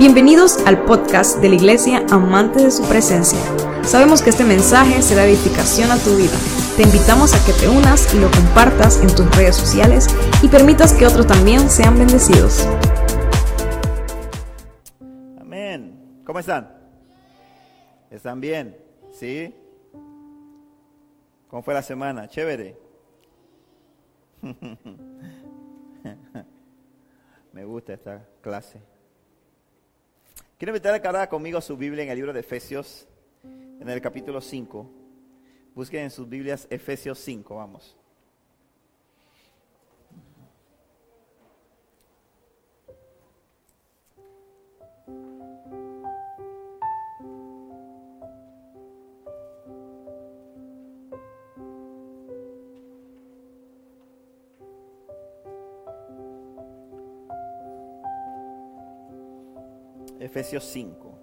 Bienvenidos al podcast de la Iglesia Amante de su Presencia. Sabemos que este mensaje será edificación a tu vida. Te invitamos a que te unas y lo compartas en tus redes sociales y permitas que otros también sean bendecidos. Amén. ¿Cómo están? ¿Están bien? ¿Sí? ¿Cómo fue la semana? Chévere. Me gusta esta clase. Quiero invitar a cada conmigo a su Biblia en el libro de Efesios, en el capítulo 5. Busquen en sus Biblias Efesios 5, vamos. Efesios 5.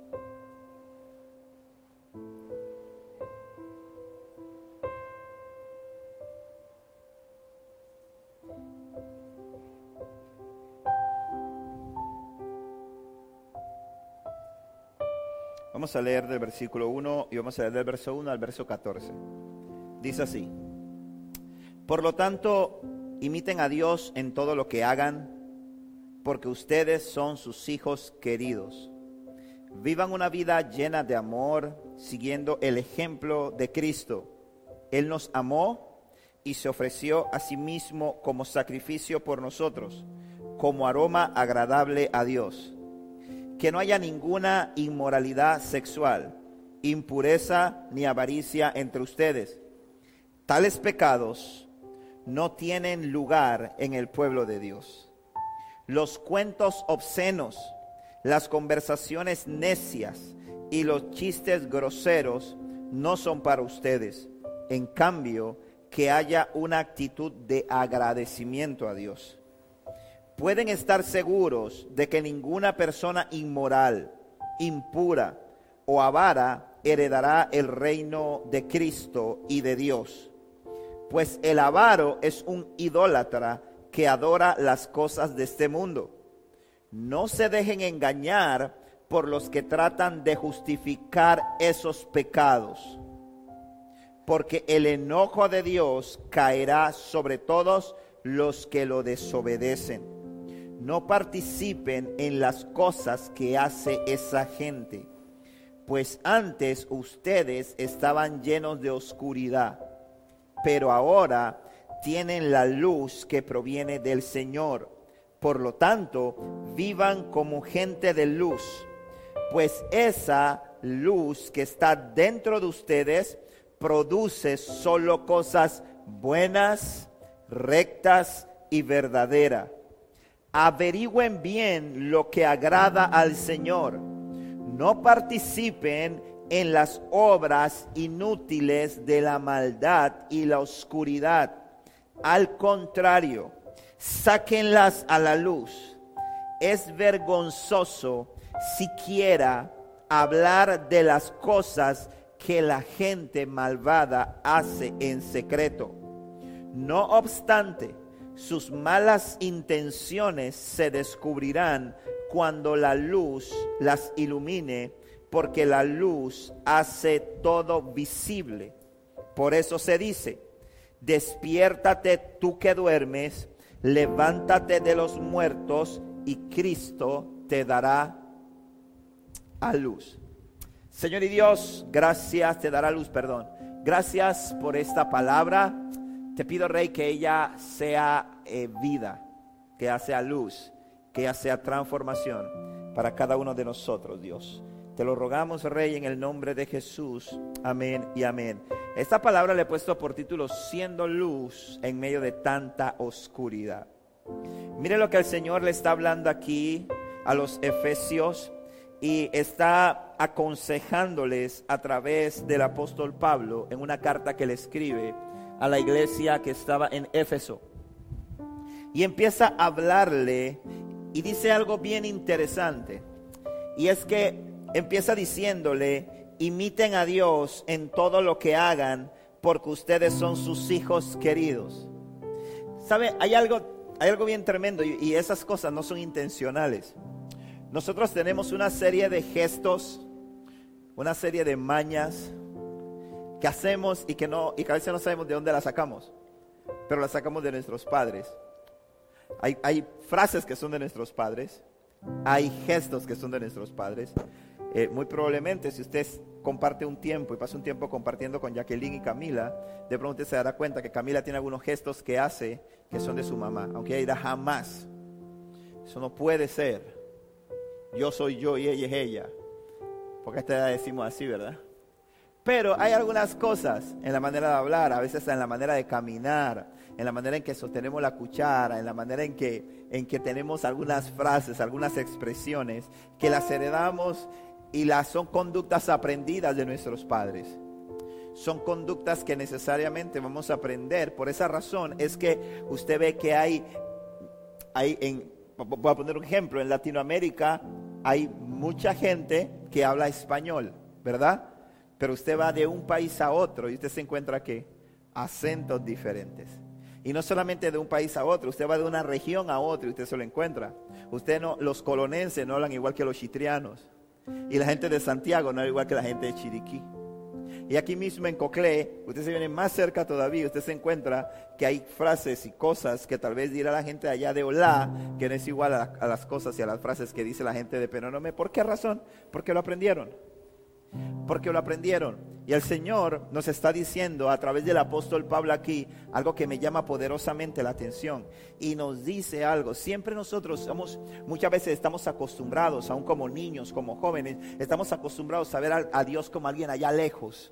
Vamos a leer del versículo 1 y vamos a leer del verso 1 al verso 14. Dice así, por lo tanto, imiten a Dios en todo lo que hagan, porque ustedes son sus hijos queridos. Vivan una vida llena de amor, siguiendo el ejemplo de Cristo. Él nos amó y se ofreció a sí mismo como sacrificio por nosotros, como aroma agradable a Dios que no haya ninguna inmoralidad sexual, impureza ni avaricia entre ustedes. Tales pecados no tienen lugar en el pueblo de Dios. Los cuentos obscenos, las conversaciones necias y los chistes groseros no son para ustedes. En cambio, que haya una actitud de agradecimiento a Dios pueden estar seguros de que ninguna persona inmoral, impura o avara heredará el reino de Cristo y de Dios. Pues el avaro es un idólatra que adora las cosas de este mundo. No se dejen engañar por los que tratan de justificar esos pecados, porque el enojo de Dios caerá sobre todos los que lo desobedecen no participen en las cosas que hace esa gente, pues antes ustedes estaban llenos de oscuridad, pero ahora tienen la luz que proviene del Señor. Por lo tanto, vivan como gente de luz, pues esa luz que está dentro de ustedes produce solo cosas buenas, rectas y verdaderas averigüen bien lo que agrada al Señor. No participen en las obras inútiles de la maldad y la oscuridad. Al contrario, sáquenlas a la luz. Es vergonzoso siquiera hablar de las cosas que la gente malvada hace en secreto. No obstante, sus malas intenciones se descubrirán cuando la luz las ilumine, porque la luz hace todo visible. Por eso se dice, despiértate tú que duermes, levántate de los muertos y Cristo te dará a luz. Señor y Dios, gracias, te dará luz, perdón. Gracias por esta palabra. Te pido, Rey, que ella sea eh, vida, que ella sea luz, que ella sea transformación para cada uno de nosotros, Dios. Te lo rogamos, Rey, en el nombre de Jesús. Amén y amén. Esta palabra le he puesto por título Siendo luz en medio de tanta oscuridad. Mire lo que el Señor le está hablando aquí a los efesios y está aconsejándoles a través del apóstol Pablo en una carta que le escribe a la iglesia que estaba en Éfeso. Y empieza a hablarle y dice algo bien interesante. Y es que empieza diciéndole, imiten a Dios en todo lo que hagan, porque ustedes son sus hijos queridos. ¿Sabe? Hay algo, hay algo bien tremendo y, esas cosas no son intencionales. nosotros tenemos una serie de gestos, una serie de mañas que hacemos y que no y que a veces no sabemos de dónde las sacamos, pero las sacamos de nuestros padres. Hay, hay frases que son de nuestros padres, hay gestos que son de nuestros padres. Eh, muy probablemente si usted comparte un tiempo y pasa un tiempo compartiendo con Jacqueline y Camila, de pronto se dará cuenta que Camila tiene algunos gestos que hace que son de su mamá, aunque ella jamás. Eso no puede ser. Yo soy yo y ella es ella. Porque esta edad decimos así, ¿verdad? Pero hay algunas cosas en la manera de hablar, a veces en la manera de caminar, en la manera en que sostenemos la cuchara, en la manera en que, en que tenemos algunas frases, algunas expresiones, que las heredamos y las son conductas aprendidas de nuestros padres. Son conductas que necesariamente vamos a aprender. Por esa razón es que usted ve que hay, en, voy a poner un ejemplo, en Latinoamérica hay mucha gente que habla español, ¿verdad? Pero usted va de un país a otro y usted se encuentra que acentos diferentes. Y no solamente de un país a otro, usted va de una región a otra y usted se lo encuentra. Usted no, los colonenses no hablan igual que los chitrianos. Y la gente de Santiago no habla igual que la gente de Chiriquí. Y aquí mismo en Coclé, usted se viene más cerca todavía, usted se encuentra que hay frases y cosas que tal vez dirá la gente allá de Olá, que no es igual a, las cosas y a las frases que dice la gente de Penonome. ¿Por qué razón? Porque lo aprendieron porque lo aprendieron. Y el Señor nos está diciendo a través del apóstol Pablo aquí algo que me llama poderosamente la atención. Y nos dice algo. Siempre nosotros somos, muchas veces estamos acostumbrados, aún como niños, como jóvenes, estamos acostumbrados a ver a, a Dios como alguien allá lejos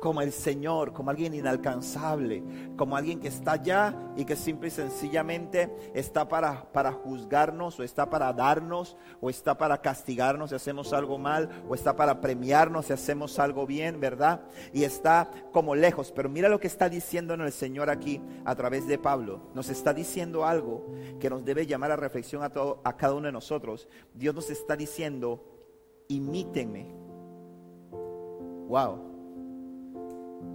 como el Señor, como alguien inalcanzable, como alguien que está allá y que simple y sencillamente está para, para juzgarnos o está para darnos o está para castigarnos si hacemos algo mal o está para premiarnos si hacemos algo bien, ¿verdad? Y está como lejos. Pero mira lo que está diciendo el Señor aquí a través de Pablo. Nos está diciendo algo que nos debe llamar a reflexión a, todo, a cada uno de nosotros. Dios nos está diciendo, imítenme. Wow.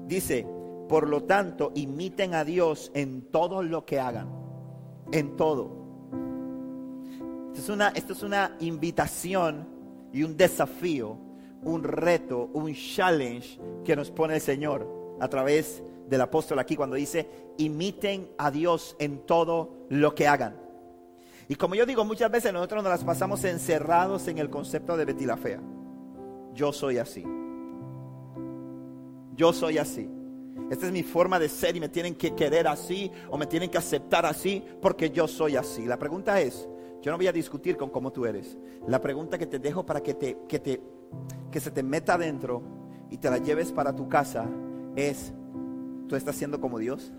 Dice, por lo tanto, imiten a Dios en todo lo que hagan. En todo. Esto es una, es una invitación y un desafío, un reto, un challenge que nos pone el Señor a través del apóstol aquí cuando dice, imiten a Dios en todo lo que hagan. Y como yo digo, muchas veces nosotros nos las pasamos encerrados en el concepto de Betty la Fea. Yo soy así yo soy así. Esta es mi forma de ser y me tienen que querer así o me tienen que aceptar así porque yo soy así. La pregunta es, yo no voy a discutir con cómo tú eres. La pregunta que te dejo para que, te, que, te, que se te meta adentro y te la lleves para tu casa es, ¿tú estás siendo como Dios?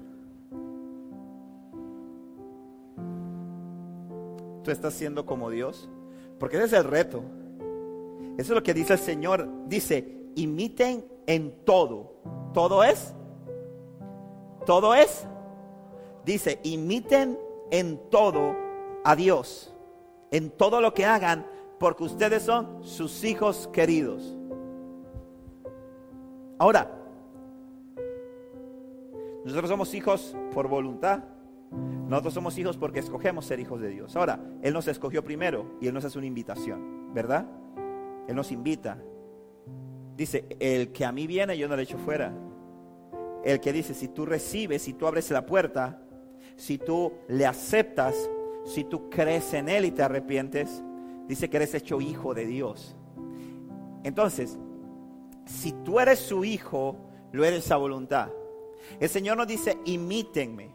¿Tú estás siendo como Dios? Porque ese es el reto. Eso es lo que dice el Señor. Dice, imiten en todo. ¿Todo es? ¿Todo es? Dice, imiten en todo a Dios. En todo lo que hagan, porque ustedes son sus hijos queridos. Ahora, nosotros somos hijos por voluntad. Nosotros somos hijos porque escogemos ser hijos de Dios. Ahora, Él nos escogió primero y Él nos hace una invitación, ¿verdad? Él nos invita Dice, el que a mí viene yo no le echo fuera. El que dice, si tú recibes, si tú abres la puerta, si tú le aceptas, si tú crees en Él y te arrepientes, dice que eres hecho hijo de Dios. Entonces, si tú eres su hijo, lo eres a voluntad. El Señor nos dice, imítenme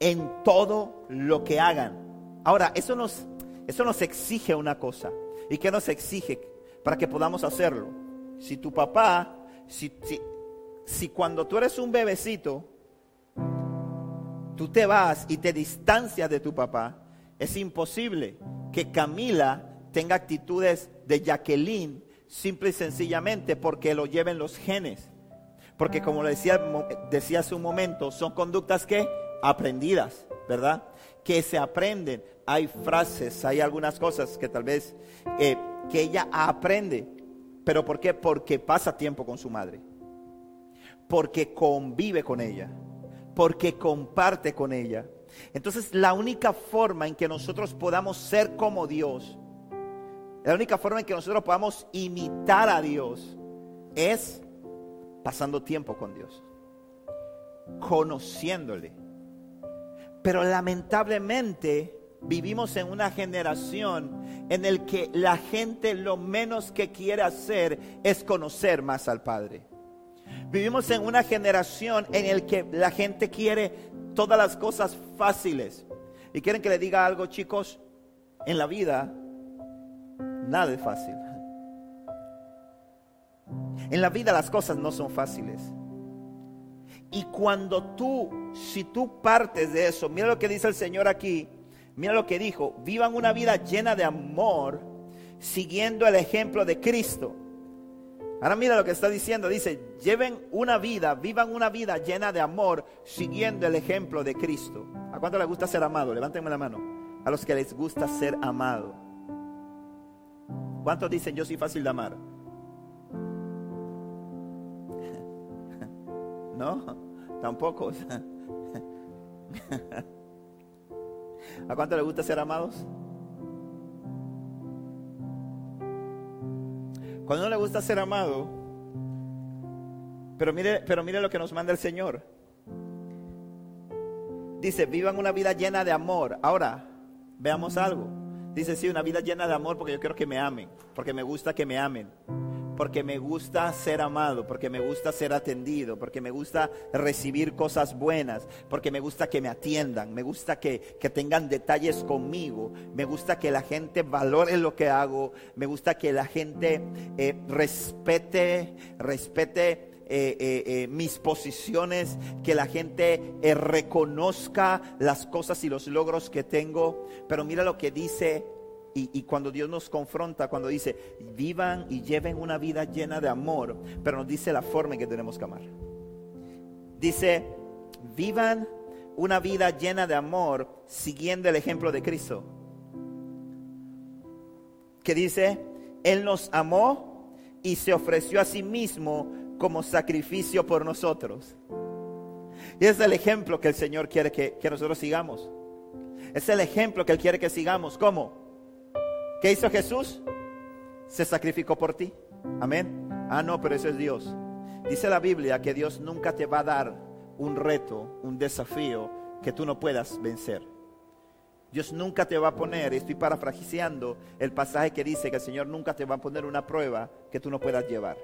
en todo lo que hagan. Ahora, eso nos, eso nos exige una cosa. ¿Y qué nos exige para que podamos hacerlo? Si tu papá, si, si, cuando tú eres un bebecito, tú te vas y te distancias de tu papá, es imposible que Camila tenga actitudes de Jacqueline simple y sencillamente porque lo lleven los genes. Porque como decía, decía hace un momento, son conductas que aprendidas, ¿verdad? Que se aprenden. Hay frases, hay algunas cosas que tal vez eh, que ella aprende. ¿Pero por qué? Porque pasa tiempo con su madre. Porque convive con ella. Porque comparte con ella. Entonces la única forma en que nosotros podamos ser como Dios La única forma en que nosotros podamos imitar a Dios es pasando tiempo con Dios, conociéndole. Pero lamentablemente vivimos en una generación en el que la gente lo menos que quiere hacer es conocer más al Padre. Vivimos en una generación en el que la gente quiere todas las cosas fáciles. Y quieren que le diga algo, chicos, en la vida nada es fácil. En la vida las cosas no son fáciles. Y cuando tú, si tú partes de eso, mira lo que dice el Señor aquí, mira lo que dijo, vivan una vida llena de amor, siguiendo el ejemplo de Cristo. Ahora mira lo que está diciendo, dice, lleven una vida, vivan una vida llena de amor, siguiendo el ejemplo de Cristo. ¿A cuánto les gusta ser amado? Levántenme la mano. A los que les gusta ser amado. ¿Cuántos dicen yo soy fácil de amar? No, tampoco. ¿A cuánto les gusta ser amados? Cuando no le gusta ser amado, pero mire, pero mire lo que nos manda el Señor. Dice, vivan una vida llena de amor. Ahora, veamos algo. Dice, sí, una vida llena de amor porque yo quiero que me amen, porque me gusta que me amen porque me gusta ser amado, porque me gusta ser atendido, porque me gusta recibir cosas buenas, porque me gusta que me atiendan, me gusta que, tengan detalles conmigo, me gusta que la gente valore lo que hago, me gusta que la gente eh, respete, respete eh, eh, mis posiciones, que la gente reconozca las cosas y los logros que tengo. Pero mira lo que dice y, cuando Dios nos confronta, cuando dice, vivan y lleven una vida llena de amor, pero nos dice la forma en que tenemos que amar. Dice, vivan una vida llena de amor siguiendo el ejemplo de Cristo. Que dice, Él nos amó y se ofreció a sí mismo como sacrificio por nosotros. Y es el ejemplo que el Señor quiere que, que nosotros sigamos. Es el ejemplo que Él quiere que sigamos. ¿Cómo? ¿Qué hizo Jesús? Se sacrificó por ti. Amén. Ah, no, pero eso es Dios. Dice la Biblia que Dios nunca te va a dar un reto, un desafío que tú no puedas vencer. Dios nunca te va a poner, estoy parafraseando el pasaje que dice que el Señor nunca te va a poner una prueba que tú no puedas llevar.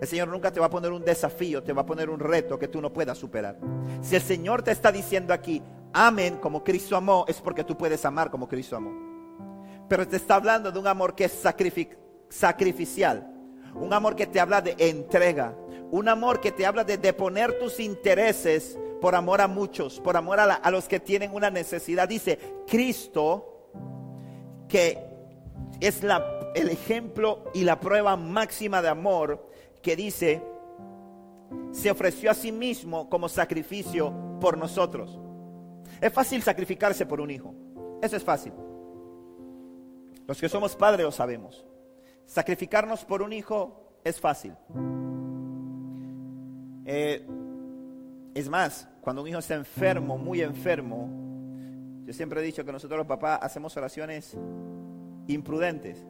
El Señor nunca te va a poner un desafío, te va a poner un reto que tú no puedas superar. Si el Señor te está diciendo aquí, amen como Cristo amó, es porque tú puedes amar como Cristo amó pero te está hablando de un amor que es sacrificial, un amor que te habla de entrega, un amor que te habla de deponer tus intereses por amor a muchos, por amor a, los que tienen una necesidad. Dice Cristo, que es el ejemplo y la prueba máxima de amor, que dice, se ofreció a sí mismo como sacrificio por nosotros. Es fácil sacrificarse por un hijo, eso es fácil. Los que somos padres lo sabemos. Sacrificarnos por un hijo es fácil. Eh, es más, cuando un hijo está enfermo, muy enfermo, yo siempre he dicho que nosotros los papás hacemos oraciones imprudentes.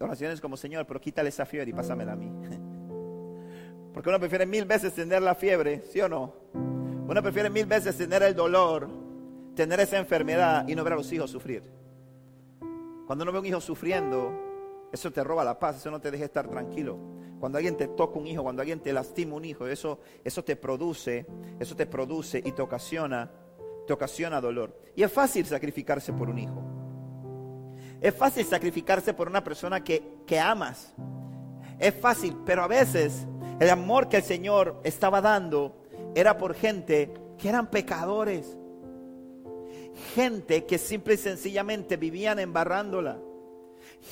Oraciones como, Señor, pero quítale esa fiebre y pásamela a mí. Porque uno prefiere mil veces tener la fiebre, ¿sí o no? Uno prefiere mil veces tener el dolor, tener esa enfermedad y no ver a los hijos sufrir. Cuando uno ve un hijo sufriendo, eso te roba la paz, eso no te deja estar tranquilo. Cuando alguien te toca un hijo, cuando alguien te lastima un hijo, eso, eso te produce, eso te produce y te ocasiona, te ocasiona dolor. Y es fácil sacrificarse por un hijo. Es fácil sacrificarse por una persona que, que amas. Es fácil, pero a veces el amor que el Señor estaba dando era por gente que eran pecadores gente que simple y sencillamente vivían embarrándola.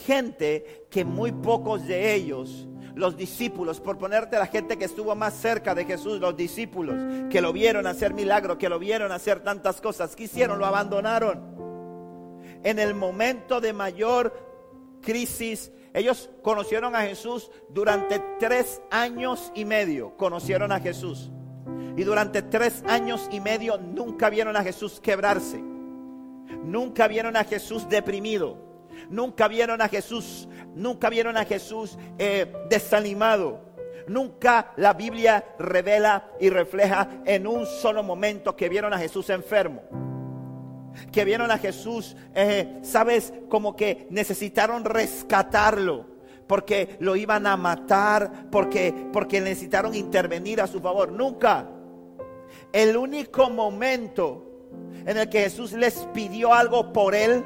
Gente que muy pocos de ellos, los discípulos, por ponerte la gente que estuvo más cerca de Jesús, los discípulos, que lo vieron hacer milagros, que lo vieron hacer tantas cosas, que hicieron, lo abandonaron. En el momento de mayor crisis, ellos conocieron a Jesús durante tres años y medio, conocieron a Jesús. Y durante tres años y medio nunca vieron a Jesús quebrarse. Nunca vieron a Jesús deprimido. Nunca vieron a Jesús, nunca vieron a Jesús eh, desanimado. Nunca la Biblia revela y refleja en un solo momento que vieron a Jesús enfermo. Que vieron a Jesús, eh, sabes, como que necesitaron rescatarlo porque lo iban a matar, porque, porque necesitaron intervenir a su favor. Nunca. El único momento en el que Jesús les pidió algo por él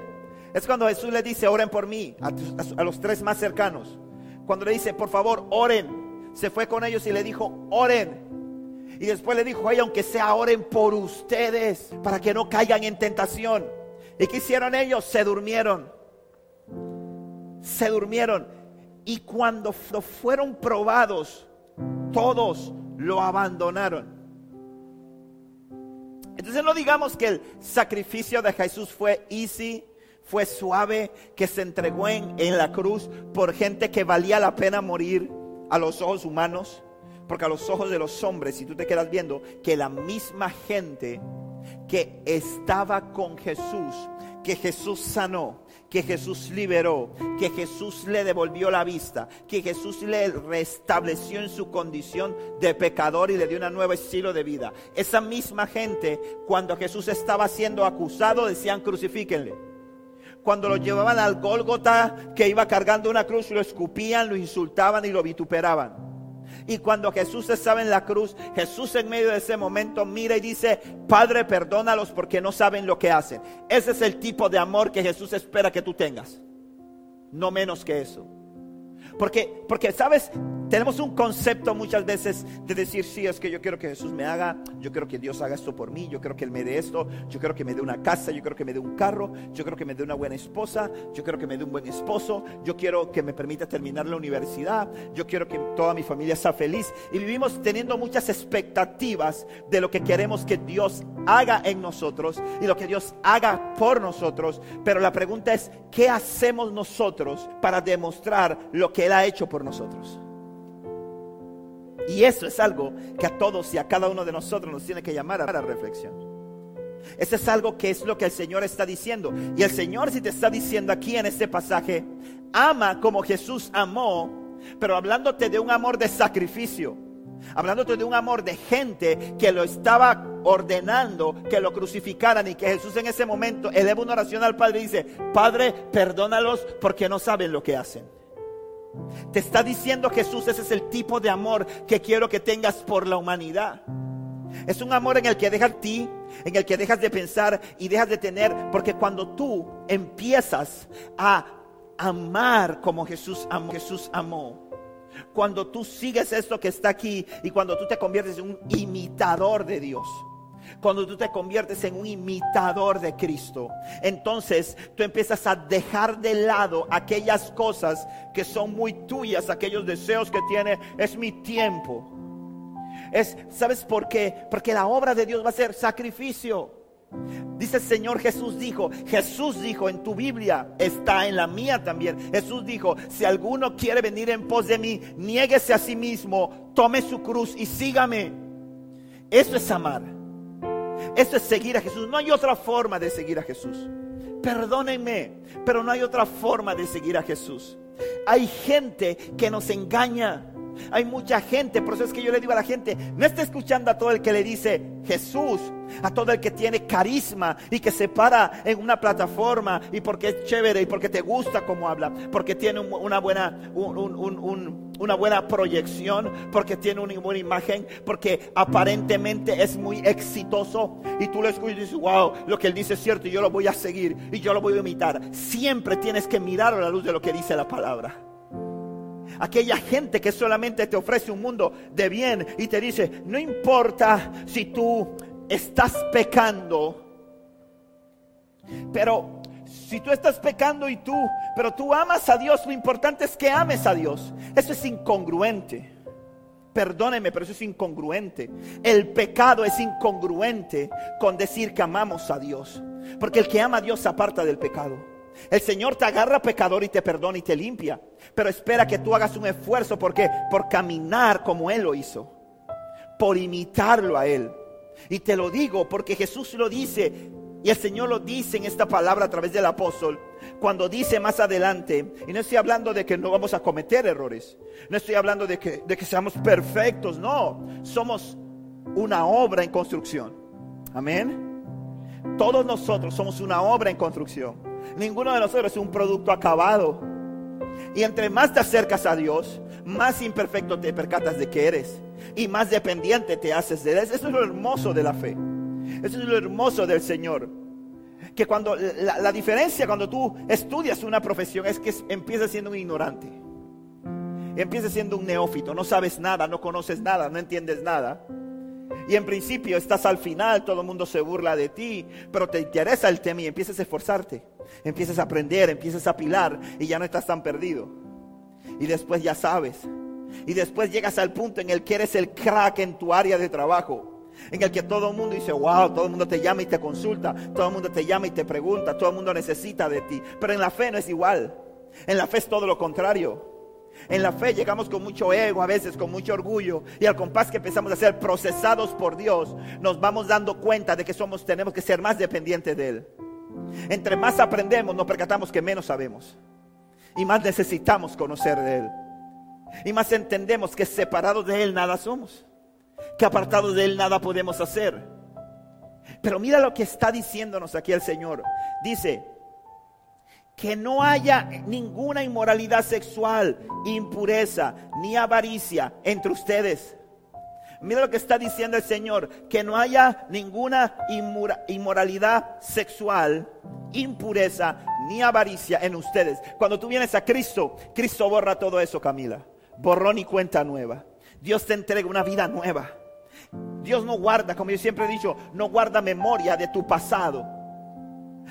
es cuando Jesús les dice, oren por mí, a, los tres más cercanos. Cuando le dice, por favor, oren. Se fue con ellos y le dijo, oren. Y después le dijo, oye, aunque sea, oren por ustedes, para que no caigan en tentación. ¿Y qué hicieron ellos? Se durmieron. Se durmieron. Y cuando fueron probados, todos lo abandonaron. Entonces no digamos que el sacrificio de Jesús fue easy, fue suave, que se entregó en, en, la cruz por gente que valía la pena morir a los ojos humanos. Porque a los ojos de los hombres, si tú te quedas viendo, que la misma gente que estaba con Jesús, que Jesús sanó, que Jesús liberó, que Jesús le devolvió la vista, que Jesús le restableció en su condición de pecador y le dio un nuevo estilo de vida. Esa misma gente, cuando Jesús estaba siendo acusado, decían crucifíquenle. Cuando lo llevaban al Gólgota, que iba cargando una cruz, lo escupían, lo insultaban y lo vituperaban. Y cuando Jesús estaba en la cruz, Jesús en medio de ese momento mira y dice, Padre, perdónalos porque no saben lo que hacen. Ese es el tipo de amor que Jesús espera que tú tengas. No menos que eso. Porque, porque, ¿sabes? Tenemos un concepto muchas veces de decir, sí, es que yo quiero que Jesús me haga, yo quiero que Dios haga esto por mí, yo quiero que Él me dé esto, yo quiero que me dé una casa, yo quiero que me dé un carro, yo quiero que me dé una buena esposa, yo quiero que me dé un buen esposo, yo quiero que me permita terminar la universidad, yo quiero que toda mi familia sea feliz. Y vivimos teniendo muchas expectativas de lo que queremos que Dios haga en nosotros y lo que Dios haga por nosotros. Pero la pregunta es, ¿qué hacemos nosotros para demostrar lo Él ha hecho por nosotros? Y eso es algo que a todos y a cada uno de nosotros nos tiene que llamar a la reflexión. Eso es algo que es lo que el Señor está diciendo. Y el Señor si te está diciendo aquí en este pasaje, ama como Jesús amó, pero hablándote de un amor de sacrificio, hablándote de un amor de gente que lo estaba ordenando que lo crucificaran y que Jesús en ese momento eleva una oración al Padre y dice, Padre, perdónalos porque no saben lo que hacen. Te está diciendo Jesús, ese es el tipo de amor que quiero que tengas por la humanidad. Es un amor en el que dejas ti, en el que dejas de pensar y dejas de tener, porque cuando tú empiezas a amar como Jesús amó, Jesús amó. Cuando tú sigues esto que está aquí y cuando tú te conviertes en un imitador de Dios cuando tú te conviertes en un imitador de Cristo, entonces tú empiezas a dejar de lado aquellas cosas que son muy tuyas, aquellos deseos que tiene, es mi tiempo. Es, ¿sabes por qué? Porque la obra de Dios va a ser sacrificio. Dice el Señor Jesús dijo, Jesús dijo en tu Biblia, está en la mía también. Jesús dijo, si alguno quiere venir en pos de mí, niéguese a sí mismo, tome su cruz y sígame. Eso es amar. Eso es seguir a Jesús. No hay otra forma de seguir a Jesús. Perdónenme, pero no hay otra forma de seguir a Jesús. Hay gente que nos engaña. Hay mucha gente, por eso es que yo le digo a la gente, no esté escuchando a todo el que le dice Jesús, a todo el que tiene carisma y que se para en una plataforma y porque es chévere y porque te gusta cómo habla, porque tiene una buena, una buena proyección, porque tiene una buena imagen, porque aparentemente es muy exitoso y tú lo escuchas y dices, wow, lo que él dice es cierto y yo lo voy a seguir y yo lo voy a imitar. Siempre tienes que mirar a la luz de lo que dice la palabra aquella gente que solamente te ofrece un mundo de bien y te dice, no importa si tú estás pecando. Pero si tú estás pecando y tú, pero tú amas a Dios, lo importante es que ames a Dios. Eso es incongruente. Perdóneme, pero eso es incongruente. El pecado es incongruente con decir que amamos a Dios. Porque el que ama a Dios se aparta del pecado. El Señor te agarra pecador y te perdona y te limpia. Pero espera que tú hagas un esfuerzo porque por caminar como Él lo hizo. Por imitarlo a Él. Y te lo digo porque Jesús lo dice, Y el Señor lo dice en esta palabra a través del apóstol, cuando dice más adelante, y no estoy hablando de que no vamos a cometer errores, no estoy hablando de que, de que seamos perfectos, no, somos una obra en construcción. Amén. Todos nosotros somos una obra en construcción. Ninguno de nosotros es un producto acabado. Y entre más te acercas a Dios, más imperfecto te percatas de que eres. Y más dependiente te haces de Él. Eso es lo hermoso de la fe. Eso es lo hermoso del Señor. Que cuando la, diferencia cuando tú estudias una profesión es que empiezas siendo un ignorante. Empiezas siendo un neófito. No sabes nada, no conoces nada, no entiendes nada. Y en principio estás al final, todo el mundo se burla de ti, pero te interesa el tema y empiezas a esforzarte, empiezas a aprender, empiezas a pilar y ya no estás tan perdido. Y después ya sabes. Y después llegas al punto en el que eres el crack en tu área de trabajo. En el que todo el mundo dice, wow, todo el mundo te llama y te consulta, todo el mundo te llama y te pregunta, todo el mundo necesita de ti. Pero en la fe no es igual. En la fe es todo lo contrario. En la fe llegamos con mucho ego, a veces con mucho orgullo, y al compás que empezamos a ser procesados por Dios, nos vamos dando cuenta de que somos, tenemos que ser más dependientes de Él. Entre más aprendemos, nos percatamos que menos sabemos, y más necesitamos conocer de Él, y más entendemos que separados de Él nada somos, que apartados de Él nada podemos hacer. Pero mira lo que está diciéndonos aquí el Señor. Dice, que no haya ninguna inmoralidad sexual, impureza, ni avaricia entre ustedes. Mira lo que está diciendo el Señor, que no haya ninguna inmoralidad sexual, impureza, ni avaricia en ustedes. Cuando tú vienes a Cristo, Cristo borra todo eso, Camila. Borrón y cuenta nueva. Dios te entrega una vida nueva. Dios no guarda, como yo siempre he dicho, no guarda memoria de tu pasado.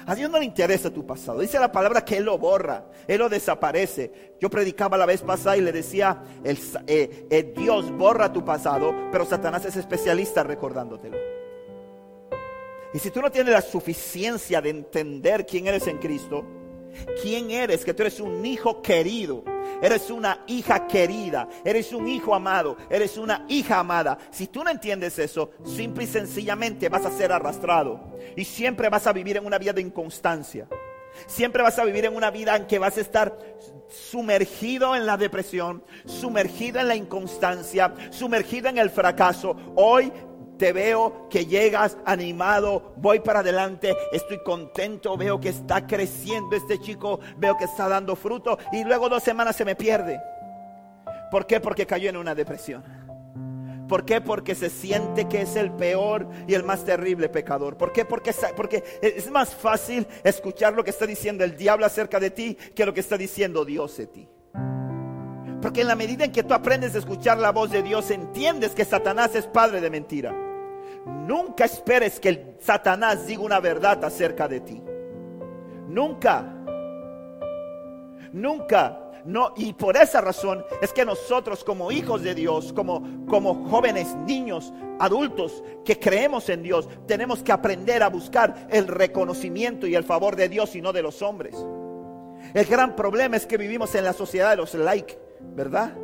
A Dios no le interesa tu pasado. Dice la palabra que Él lo borra, Él lo desaparece. Yo predicaba la vez pasada y le decía, el, eh, eh, Dios borra tu pasado, pero Satanás es especialista recordándotelo. Y si tú no tienes la suficiencia de entender quién eres en Cristo, quién eres, que tú eres un hijo querido, eres una hija querida, eres un hijo amado, eres una hija amada. Si tú no entiendes eso, simple y sencillamente vas a ser arrastrado y siempre vas a vivir en una vida de inconstancia. Siempre vas a vivir en una vida en que vas a estar sumergido en la depresión, sumergido en la inconstancia, sumergido en el fracaso. Hoy te veo que llegas animado, voy para adelante, estoy contento, veo que está creciendo este chico, veo que está dando fruto y luego dos semanas se me pierde. ¿Por qué? Porque cayó en una depresión. ¿Por qué? Porque se siente que es el peor y el más terrible pecador. ¿Por qué? Porque, porque es más fácil escuchar lo que está diciendo el diablo acerca de ti que lo que está diciendo Dios de ti. Porque en la medida en que tú aprendes a escuchar la voz de Dios, entiendes que Satanás es padre de mentira. Nunca esperes que Satanás diga una verdad acerca de ti. Nunca. Nunca. No, y por esa razón es que nosotros como hijos de Dios, como, como jóvenes, niños, adultos que creemos en Dios, tenemos que aprender a buscar el reconocimiento y el favor de Dios y no de los hombres. El gran problema es que vivimos en la sociedad de los like, ¿verdad?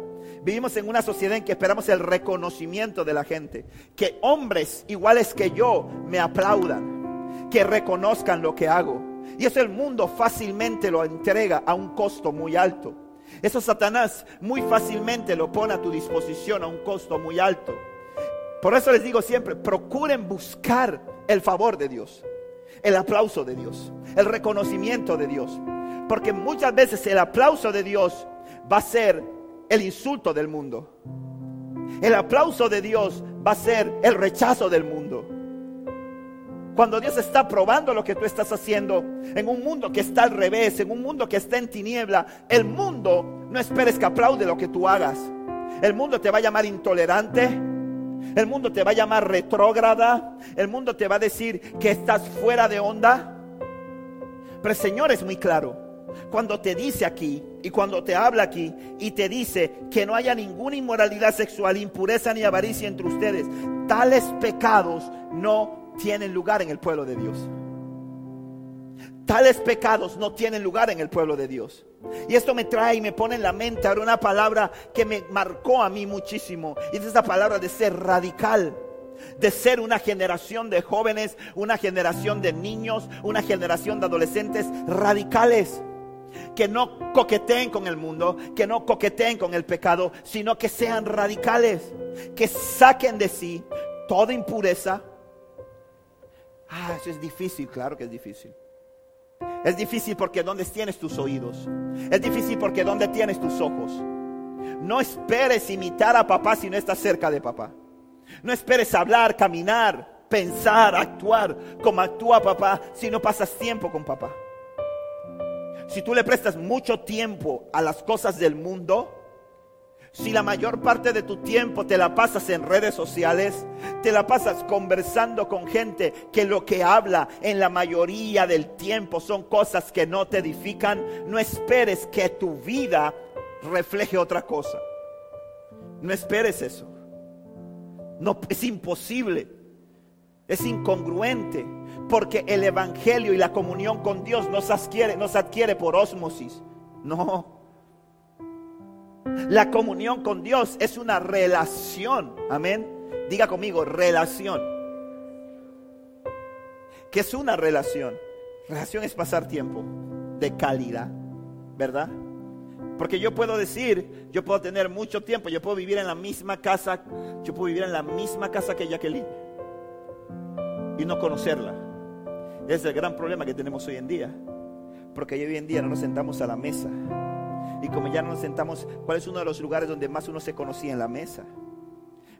Vivimos en una sociedad en que esperamos el reconocimiento de la gente. Que hombres iguales que yo me aplaudan. Que reconozcan lo que hago. Y eso el mundo fácilmente lo entrega a un costo muy alto. Eso Satanás muy fácilmente lo pone a tu disposición a un costo muy alto. Por eso les digo siempre, procuren buscar el favor de Dios, el aplauso de Dios, el reconocimiento de Dios. Porque muchas veces el aplauso de Dios va a ser el insulto del mundo. El aplauso de Dios va a ser el rechazo del mundo. Cuando Dios está probando lo que tú estás haciendo en un mundo que está al revés, en un mundo que está en tiniebla, el mundo no esperes que aplaude lo que tú hagas. El mundo te va a llamar intolerante, el mundo te va a llamar retrógrada, el mundo te va a decir que estás fuera de onda. Pero el Señor es muy claro cuando te dice aquí y cuando te habla aquí y te dice que no haya ninguna inmoralidad sexual, impureza ni avaricia entre ustedes, tales pecados no tienen lugar en el pueblo de Dios. Tales pecados no tienen lugar en el pueblo de Dios. Y esto me trae y me pone en la mente ahora una palabra que me marcó a mí muchísimo. Y es esa palabra de ser radical. de ser una generación de jóvenes, una generación de niños, una generación de adolescentes radicales. Que no coqueteen con el mundo, que no coqueteen con el pecado, sino que sean radicales, que saquen de sí toda impureza. Ah, eso es difícil, claro que es difícil. Es difícil porque ¿dónde tienes tus oídos? Es difícil porque ¿dónde tienes tus ojos? No esperes imitar a papá si no estás cerca de papá. No esperes hablar, caminar, pensar, actuar como actúa papá si no pasas tiempo con papá. Si tú le prestas mucho tiempo a las cosas del mundo, si la mayor parte de tu tiempo te la pasas en redes sociales, te la pasas conversando con gente que lo que habla en la mayoría del tiempo son cosas que no te edifican, no esperes que tu vida refleje otra cosa. No esperes eso. No, es imposible. Es incongruente. Porque el Evangelio y la comunión con Dios no se adquiere, no se adquiere por osmosis. No. La comunión con Dios es una relación. Amén. Diga conmigo, relación. ¿Qué es una relación? Relación es pasar tiempo de calidad, ¿verdad? Porque yo puedo decir, yo puedo tener mucho tiempo, yo puedo vivir en la misma casa, yo puedo vivir en la misma casa que Jacqueline y no conocerla. Es el gran problema que tenemos hoy en día. Porque hoy en día no nos sentamos a la mesa. Y como ya no nos sentamos, ¿cuál es uno de los lugares donde más uno se conocía en la mesa?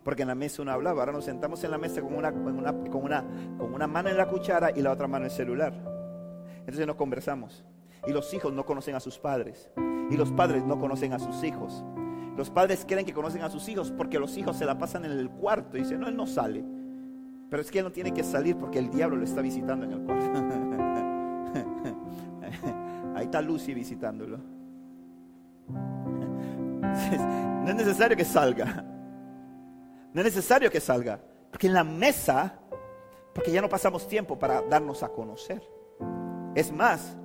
Porque en la mesa uno hablaba, ahora nos sentamos en la mesa con una, con una, con una, con una mano en la cuchara y la otra mano en el celular. Entonces nos conversamos. Y los hijos no conocen a sus padres. Y los padres no conocen a sus hijos. Los padres creen que conocen a sus hijos porque los hijos se la pasan en el cuarto y dicen, no, él no sale. Pero es que él no tiene que salir porque el diablo lo está visitando en el cuarto. Ahí está Lucy visitándolo. No es necesario que salga. No es necesario que salga. Porque en la mesa, porque ya no pasamos tiempo para darnos a conocer. Es más,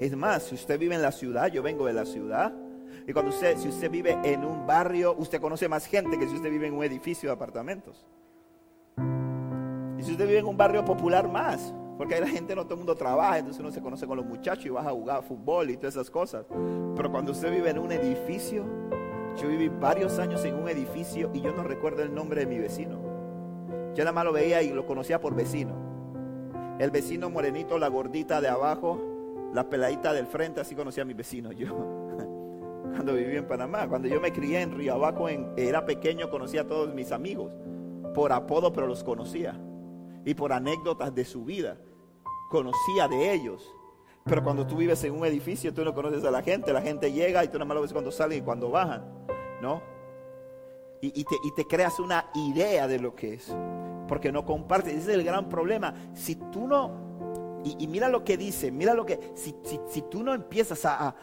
es más, si usted vive en la ciudad, yo vengo de la ciudad, y cuando usted, si usted vive en un barrio, usted conoce más gente que si usted vive en un edificio de apartamentos. Si usted vive en un barrio popular más, porque ahí la gente no todo el mundo trabaja, entonces uno se conoce con los muchachos y vas a jugar fútbol y todas esas cosas. Pero cuando usted vive en un edificio, yo viví varios años en un edificio y yo no recuerdo el nombre de mi vecino. Yo nada más lo veía y lo conocía por vecino. El vecino morenito, la gordita de abajo, la peladita del frente, así conocía a mi vecino yo. Cuando viví en Panamá, cuando yo me crié en Río Abajo, era pequeño, conocía a todos mis amigos. Por apodo, pero los conocía. Y por anécdotas de su vida, conocía de ellos. Pero cuando tú vives en un edificio, tú no conoces a la gente. La gente llega y tú nada más lo ves cuando salen y cuando bajan. ¿No? Y, te, y te creas una idea de lo que es. Porque no compartes. Ese es el gran problema. Si tú no y, mira lo que dice, mira lo que, si, tú no empiezas a,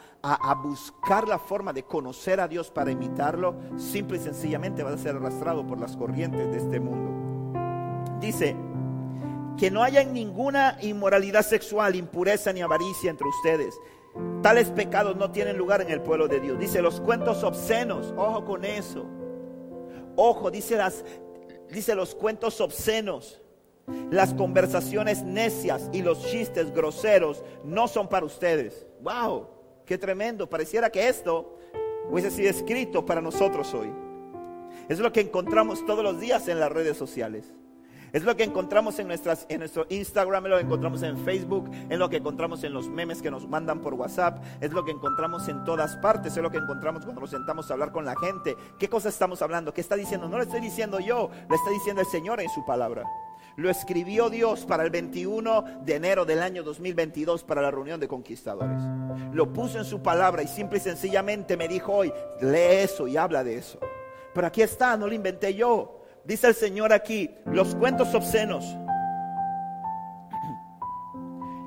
buscar la forma de conocer a Dios para imitarlo, simple y sencillamente vas a ser arrastrado por las corrientes de este mundo. Dice, que no haya ninguna inmoralidad sexual, impureza ni avaricia entre ustedes. Tales pecados no tienen lugar en el pueblo de Dios. Dice los cuentos obscenos, ojo con eso. Ojo, dice, las, dice los cuentos obscenos las conversaciones necias y los chistes groseros no son para ustedes. ¡Wow! ¡Qué tremendo! Pareciera que esto hubiese sido escrito para nosotros hoy. Es lo que encontramos todos los días en las redes sociales. Es lo que encontramos en, nuestras, en nuestro Instagram, es lo que encontramos en Facebook, es lo que encontramos en los memes que nos mandan por WhatsApp, es lo que encontramos en todas partes, es lo que encontramos cuando nos sentamos a hablar con la gente. ¿Qué cosa estamos hablando? ¿Qué está diciendo? No lo estoy diciendo yo, lo está diciendo el Señor en su palabra. Lo escribió Dios para el 21 de enero del año 2022 para la reunión de conquistadores. Lo puso en su palabra y simple y sencillamente me dijo hoy, lee eso y habla de eso. Pero aquí está, no lo inventé yo. Dice el Señor aquí, los cuentos obscenos,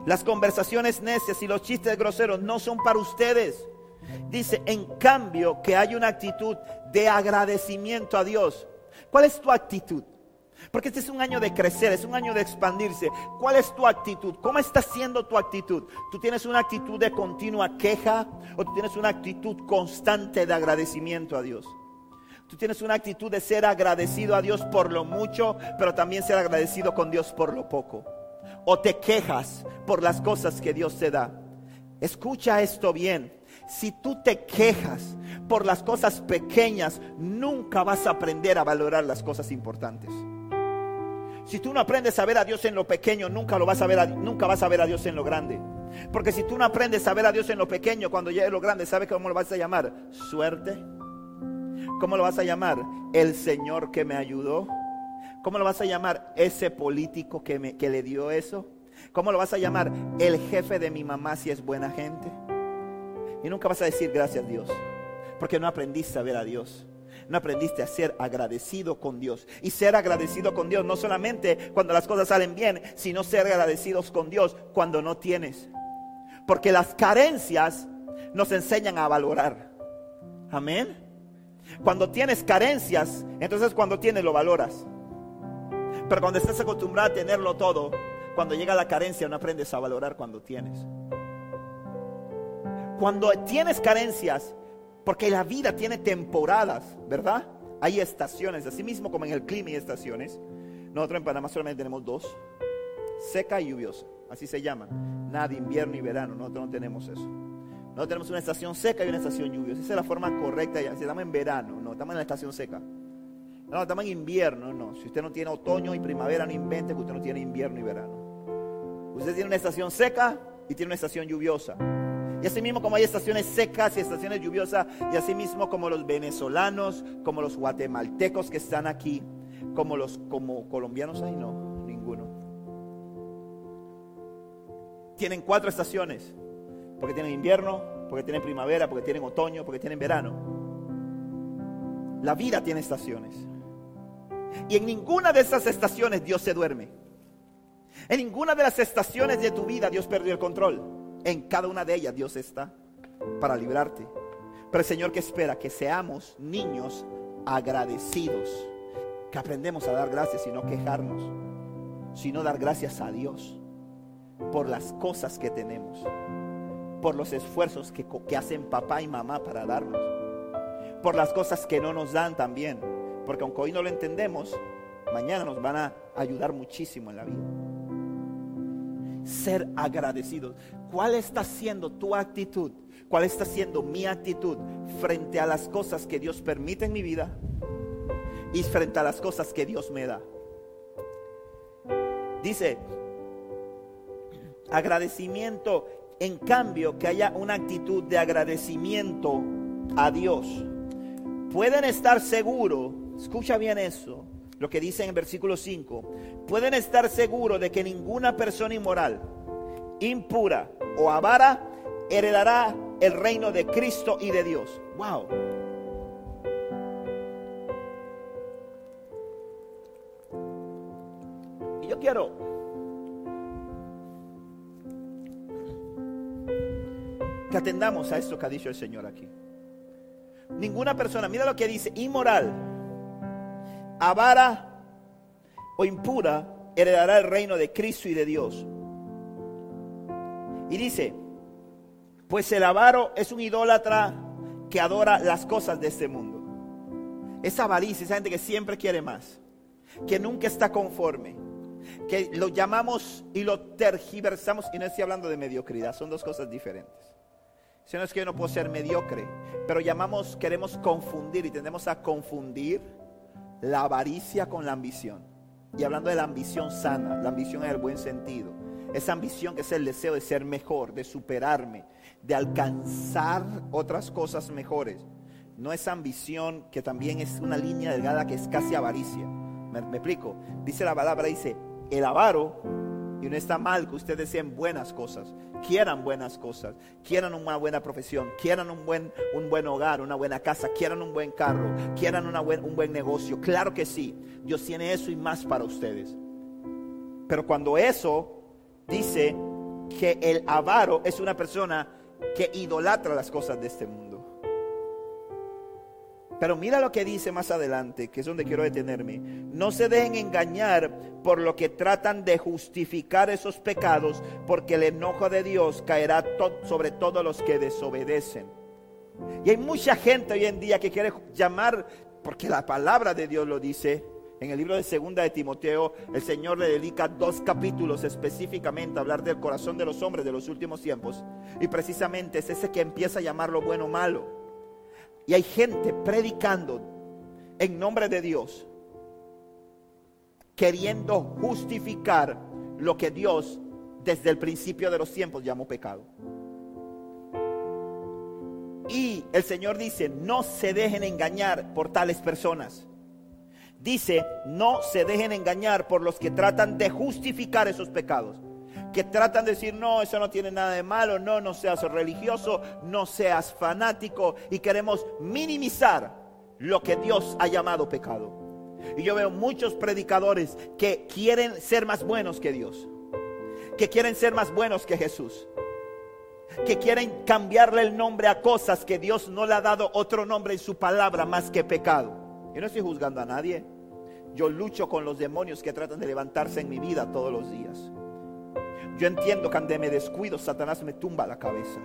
las conversaciones necias y los chistes groseros no son para ustedes. Dice, en cambio, que hay una actitud de agradecimiento a Dios. ¿Cuál es tu actitud? Porque este es un año de crecer, es un año de expandirse. ¿Cuál es tu actitud? ¿Cómo está siendo tu actitud? ¿Tú tienes una actitud de continua queja o tú tienes una actitud constante de agradecimiento a Dios? Tú tienes una actitud de ser agradecido a Dios por lo mucho, pero también ser agradecido con Dios por lo poco. O te quejas por las cosas que Dios te da. Escucha esto bien. Si tú te quejas por las cosas pequeñas, nunca vas a aprender a valorar las cosas importantes. Si tú no aprendes a ver a Dios en lo pequeño, nunca, lo vas a ver nunca vas a ver a Dios en lo grande. Porque si tú no aprendes a ver a Dios en lo pequeño, cuando llegue lo grande, ¿sabes cómo lo vas a llamar? Suerte. ¿Cómo lo vas a llamar? El Señor que me ayudó. ¿Cómo lo vas a llamar? Ese político que, me, que le dio eso. ¿Cómo lo vas a llamar? El jefe de mi mamá si es buena gente. Y nunca vas a decir gracias Dios. Porque no aprendiste a ver a Dios. No aprendiste a ser agradecido con Dios. Y ser agradecido con Dios no solamente cuando las cosas salen bien, sino ser agradecidos con Dios cuando no tienes. Porque las carencias nos enseñan a valorar. Amén. Cuando tienes carencias, entonces cuando tienes lo valoras. Pero cuando estás acostumbrado a tenerlo todo, cuando llega la carencia no aprendes a valorar cuando tienes. Cuando tienes carencias, porque la vida tiene temporadas, ¿verdad? Hay estaciones, así mismo como en el clima y estaciones. Nosotros en Panamá solamente tenemos dos, seca y lluviosa, así se llaman. Nada, invierno y verano, nosotros no tenemos eso. No tenemos una estación seca y una estación lluviosa. Esa es la forma correcta. Si estamos en verano, no, estamos en la estación seca. No, estamos en invierno, no. Si usted no tiene otoño y primavera, no invente que usted no tiene invierno y verano. Usted tiene una estación seca y tiene una estación lluviosa. Y así mismo como hay estaciones secas y estaciones lluviosas, y así mismo como los venezolanos, como los guatemaltecos que están aquí, como los como colombianos ahí no, ninguno. Tienen cuatro estaciones porque tienen invierno, porque tienen primavera, porque tienen otoño, porque tienen verano. La vida tiene estaciones. Y en ninguna de esas estaciones Dios se duerme. En ninguna de las estaciones de tu vida Dios perdió el control. En cada una de ellas Dios está para librarte. Pero el Señor que espera que seamos niños agradecidos. Que aprendemos a dar gracias y no quejarnos. Sino dar gracias a Dios por las cosas que tenemos por los esfuerzos que, hacen papá y mamá para darnos, por las cosas que no nos dan también, porque aunque hoy no lo entendemos, mañana nos van a ayudar muchísimo en la vida. Ser agradecidos. ¿Cuál está siendo tu actitud? ¿Cuál está siendo mi actitud frente a las cosas que Dios permite en mi vida y frente a las cosas que Dios me da? Dice, agradecimiento en cambio, que haya una actitud de agradecimiento a Dios. Pueden estar seguros, escucha bien eso, lo que dice en el versículo 5, pueden estar seguros de que ninguna persona inmoral, impura o avara heredará el reino de Cristo y de Dios. Wow. A esto que ha dicho el Señor aquí. Ninguna persona, mira lo que dice, inmoral, avara o impura, heredará el reino de Cristo y de Dios. Y dice, pues el avaro es un idólatra que adora las cosas de este mundo. Esa avaricia, esa gente que siempre quiere más, que nunca está conforme, que lo llamamos y lo tergiversamos, y no estoy hablando de mediocridad, son dos cosas diferentes. Si no es que yo no puedo ser mediocre, pero llamamos, queremos confundir y tendemos a confundir la avaricia con la ambición. Y hablando de la ambición sana, la ambición en el buen sentido. Esa ambición que es el deseo de ser mejor, de superarme, de alcanzar otras cosas mejores. No esa ambición que también es una línea delgada que es casi avaricia. ¿Me, me explico? Dice la palabra, dice, el avaro y no está mal que ustedes sean buenas cosas, quieran buenas cosas, quieran una buena profesión, quieran un buen, un buen hogar, una buena casa, quieran un buen carro, quieran una un buen negocio. Claro que sí, Dios tiene eso y más para ustedes. Pero cuando eso dice que el avaro es una persona que idolatra las cosas de este mundo. Pero mira lo que dice más adelante, que es donde quiero detenerme. No se dejen engañar por lo que tratan de justificar esos pecados, porque el enojo de Dios caerá sobre todos los que desobedecen. Y hay mucha gente hoy en día que quiere llamar porque la palabra de Dios lo dice. En el libro de Segunda de Timoteo, el Señor le dedica dos capítulos específicamente a hablar del corazón de los hombres de los últimos tiempos. Y precisamente es ese que empieza a llamar lo bueno malo. Y hay gente predicando en nombre de Dios, queriendo justificar lo que Dios desde el principio de los tiempos llamó pecado. Y el Señor dice, no se dejen engañar por tales personas. Dice, no se dejen engañar por los que tratan de justificar esos pecados. Que tratan de decir, no, eso no tiene nada de malo, no, no seas religioso, no seas fanático. Y queremos minimizar lo que Dios ha llamado pecado. Y yo veo muchos predicadores que quieren ser más buenos que Dios. Que quieren ser más buenos que Jesús que quieren cambiarle el nombre a cosas que Dios no le ha dado otro nombre en su palabra más que pecado. Yo no estoy juzgando a nadie. Yo lucho con los demonios que tratan de levantarse en mi vida todos los días. Yo entiendo que ande me descuido, Satanás me tumba la cabeza.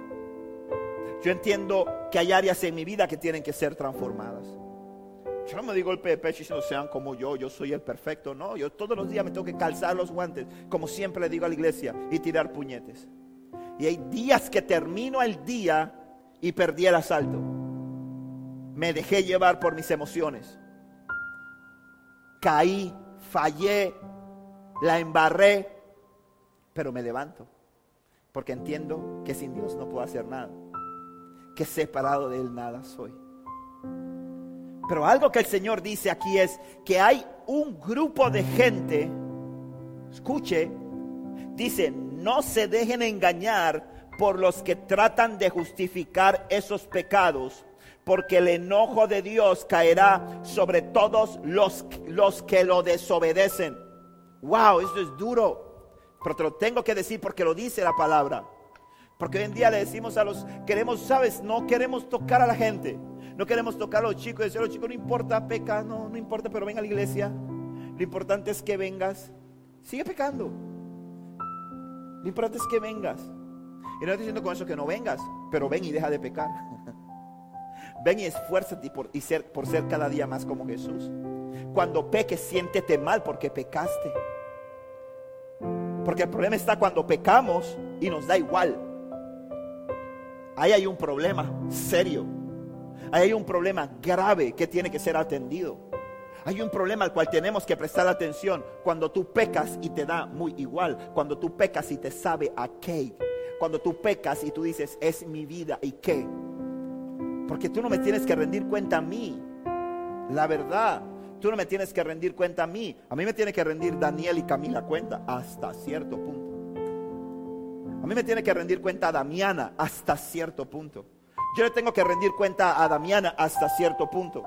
Yo entiendo que hay áreas en mi vida que tienen que ser transformadas. Yo no me digo golpe de pecho no sean como yo, yo soy el perfecto. No, yo todos los días me tengo que calzar los guantes, como siempre le digo a la iglesia, y tirar puñetes. Y hay días que termino el día y perdí el asalto. Me dejé llevar por mis emociones. Caí, fallé, la embarré, pero me levanto. Porque entiendo que sin Dios no puedo hacer nada. Que separado de Él nada soy. Pero algo que el Señor dice aquí es que hay un grupo de gente, escuche, dice, no se dejen engañar por los que tratan de justificar esos pecados, porque el enojo de Dios caerá sobre todos los, los que lo desobedecen. Wow, eso es duro, pero te lo tengo que decir porque lo dice la palabra. Porque hoy en día le decimos a los, queremos, sabes, no queremos tocar a la gente, no queremos tocar a los chicos y decir a los chicos, no importa, peca, no, no importa, pero ven a la iglesia. Lo importante es que vengas, sigue pecando. Lo importante es que vengas. Y no estoy diciendo con eso que no vengas, pero ven y deja de pecar. ven y esfuérzate por, y ser, por ser cada día más como Jesús. Cuando peques, siéntete mal porque pecaste. Porque el problema está cuando pecamos y nos da igual. Ahí hay un problema serio. Ahí hay un problema grave que tiene que ser atendido. Hay un problema al cual tenemos que prestar atención cuando tú pecas y te da muy igual, cuando tú pecas y te sabe a qué, cuando tú pecas y tú dices, es mi vida y qué. Porque tú no me tienes que rendir cuenta a mí, la verdad. Tú no me tienes que rendir cuenta a mí. A mí me tiene que rendir Daniel y Camila cuenta hasta cierto punto. A mí me tiene que rendir cuenta a Damiana hasta cierto punto. Yo le tengo que rendir cuenta a Damiana hasta cierto punto.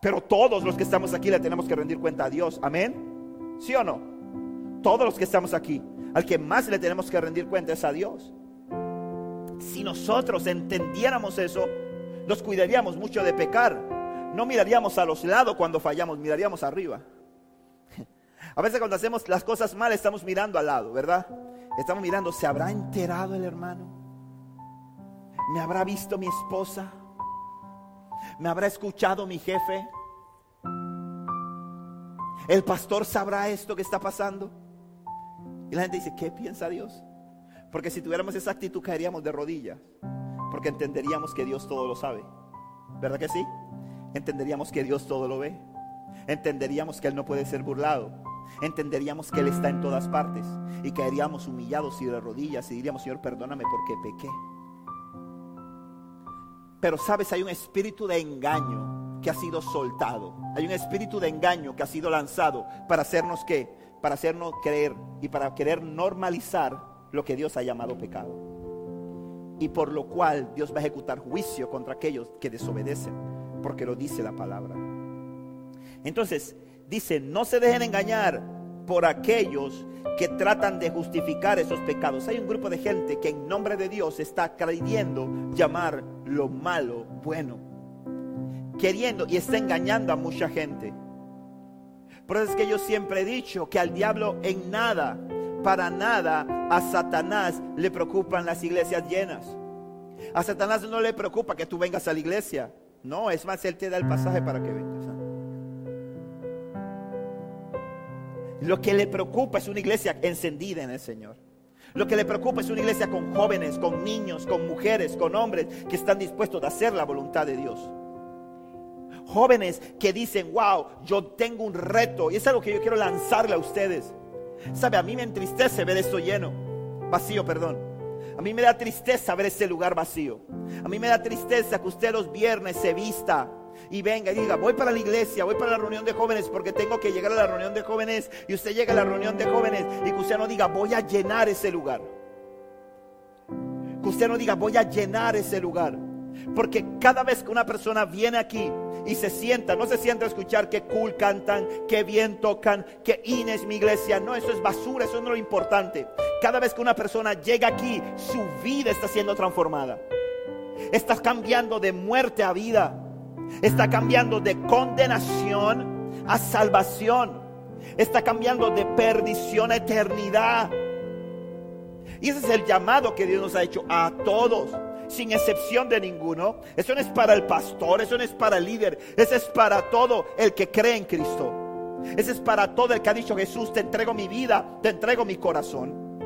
Pero todos los que estamos aquí le tenemos que rendir cuenta a Dios. Amén. ¿Sí o no? Todos los que estamos aquí. Al que más le tenemos que rendir cuenta es a Dios. Si nosotros entendiéramos eso, nos cuidaríamos mucho de pecar. No miraríamos a los lados cuando fallamos, miraríamos arriba. A veces cuando hacemos las cosas mal estamos mirando al lado, ¿verdad? Estamos mirando, ¿se habrá enterado el hermano? ¿Me habrá visto mi esposa? ¿Me habrá escuchado mi jefe? ¿El pastor sabrá esto que está pasando? Y la gente dice, ¿qué piensa Dios? Porque si tuviéramos esa actitud caeríamos de rodillas. Porque entenderíamos que Dios todo lo sabe. ¿Verdad que sí? Entenderíamos que Dios todo lo ve. Entenderíamos que Él no puede ser burlado. Entenderíamos que Él está en todas partes. Y caeríamos humillados y de rodillas y diríamos, Señor, perdóname porque pequé. Pero sabes, hay un espíritu de engaño que ha sido soltado. Hay un espíritu de engaño que ha sido lanzado para hacernos que, para hacernos creer y para querer normalizar lo que Dios ha llamado pecado. Y por lo cual Dios va a ejecutar juicio contra aquellos que desobedecen, porque lo dice la palabra. Entonces, dice, no se dejen engañar por aquellos que tratan de justificar esos pecados. Hay un grupo de gente que en nombre de Dios está creyendo llamar lo malo bueno. Queriendo y está engañando a mucha gente. Por eso es que yo siempre he dicho que al diablo en nada, para nada, a Satanás le preocupan las iglesias llenas. A Satanás no le preocupa que tú vengas a la iglesia. No, es más, Él te da el pasaje para que vengas. ¿ah? Lo que le preocupa es una iglesia encendida en el Señor. Lo que le preocupa es una iglesia con jóvenes, con niños, con mujeres, con hombres que están dispuestos a hacer la voluntad de Dios. Jóvenes que dicen, wow, yo tengo un reto. Y es algo que yo quiero lanzarle a ustedes. Sabe, a mí me entristece ver esto lleno, vacío, perdón. A mí me da tristeza ver ese lugar vacío. A mí me da tristeza que usted los viernes se vista y venga y diga, voy para la iglesia, voy para la reunión de jóvenes porque tengo que llegar a la reunión de jóvenes y usted llega a la reunión de jóvenes y que usted no diga, voy a llenar ese lugar. Que usted no diga, voy a llenar ese lugar. Porque cada vez que una persona viene aquí y se sienta, no se sienta a escuchar que cool cantan, que bien tocan, que Inés mi iglesia. No, eso es basura, eso no es lo importante. Cada vez que una persona llega aquí, su vida está siendo transformada. Está cambiando de muerte a vida. Está cambiando de condenación a salvación. Está cambiando de perdición a eternidad. Y ese es el llamado que Dios nos ha hecho a todos sin excepción de ninguno. Eso no es para el pastor, eso no es para el líder, eso es para todo el que cree en Cristo. Eso es para todo el que ha dicho Jesús, te entrego mi vida, te entrego mi corazón.